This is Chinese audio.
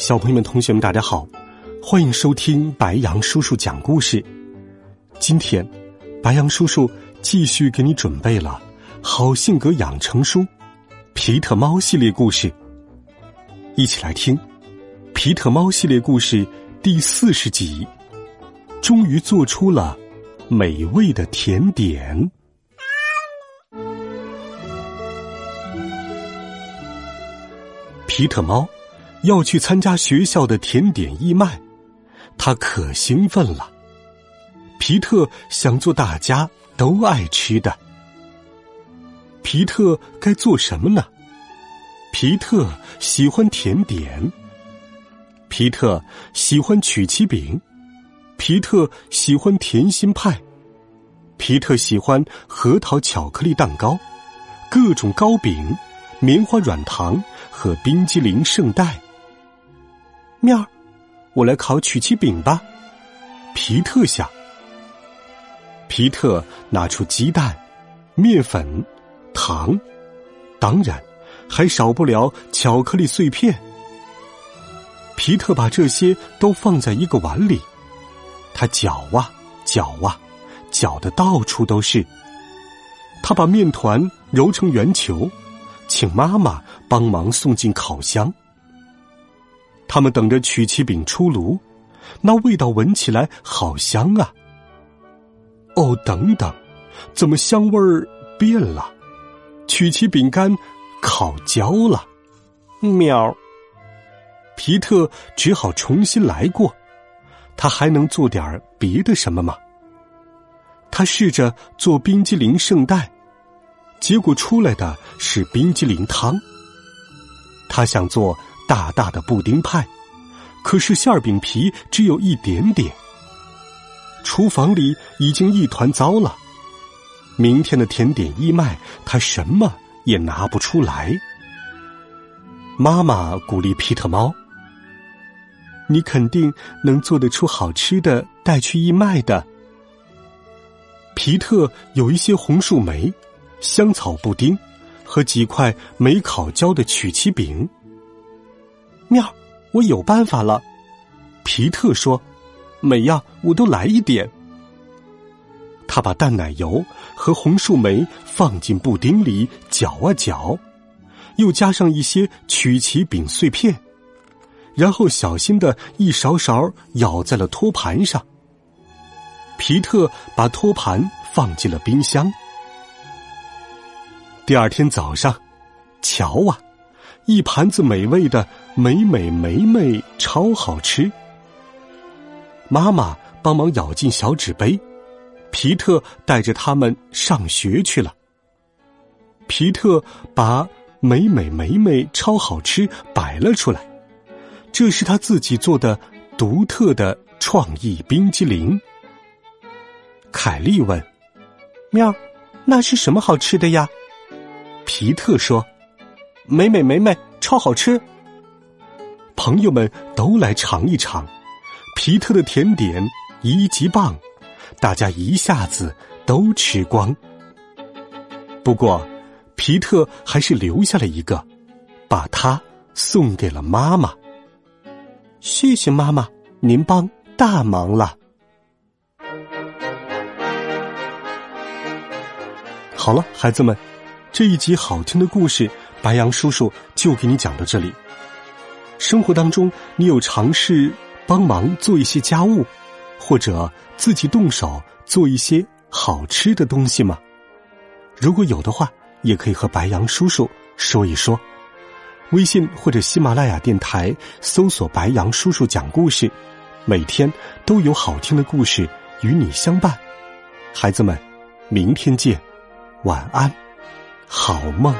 小朋友们、同学们，大家好，欢迎收听白杨叔叔讲故事。今天，白杨叔叔继续给你准备了好性格养成书《皮特猫》系列故事，一起来听《皮特猫》系列故事第四十集。终于做出了美味的甜点。皮特猫。要去参加学校的甜点义卖，他可兴奋了。皮特想做大家都爱吃的。皮特该做什么呢？皮特喜欢甜点。皮特喜欢曲奇饼。皮特喜欢甜心派。皮特喜欢核桃巧克力蛋糕，各种糕饼、棉花软糖和冰激凌圣代。面儿，我来烤曲奇饼吧。皮特想。皮特拿出鸡蛋、面粉、糖，当然还少不了巧克力碎片。皮特把这些都放在一个碗里，他搅啊搅啊，搅得到处都是。他把面团揉成圆球，请妈妈帮忙送进烤箱。他们等着曲奇饼出炉，那味道闻起来好香啊！哦，等等，怎么香味儿变了？曲奇饼干烤焦了。喵！皮特只好重新来过。他还能做点别的什么吗？他试着做冰激凌圣代，结果出来的是冰激凌汤。他想做。大大的布丁派，可是馅饼皮只有一点点。厨房里已经一团糟了。明天的甜点义卖，他什么也拿不出来。妈妈鼓励皮特猫：“你肯定能做得出好吃的，带去义卖的。”皮特有一些红树莓、香草布丁和几块没烤焦的曲奇饼。妙，我有办法了。皮特说：“每样我都来一点。”他把淡奶油和红树莓放进布丁里搅啊搅，又加上一些曲奇饼碎片，然后小心的一勺勺舀在了托盘上。皮特把托盘放进了冰箱。第二天早上，瞧啊！一盘子美味的美美美美，超好吃。妈妈帮忙舀进小纸杯，皮特带着他们上学去了。皮特把美美美美超好吃摆了出来，这是他自己做的独特的创意冰激凌。凯莉问：“喵，那是什么好吃的呀？”皮特说。美美美美，超好吃！朋友们都来尝一尝，皮特的甜点一级棒，大家一下子都吃光。不过，皮特还是留下了一个，把它送给了妈妈。谢谢妈妈，您帮大忙了。好了，孩子们，这一集好听的故事。白杨叔叔就给你讲到这里。生活当中，你有尝试帮忙做一些家务，或者自己动手做一些好吃的东西吗？如果有的话，也可以和白杨叔叔说一说。微信或者喜马拉雅电台搜索“白杨叔叔讲故事”，每天都有好听的故事与你相伴。孩子们，明天见，晚安，好梦。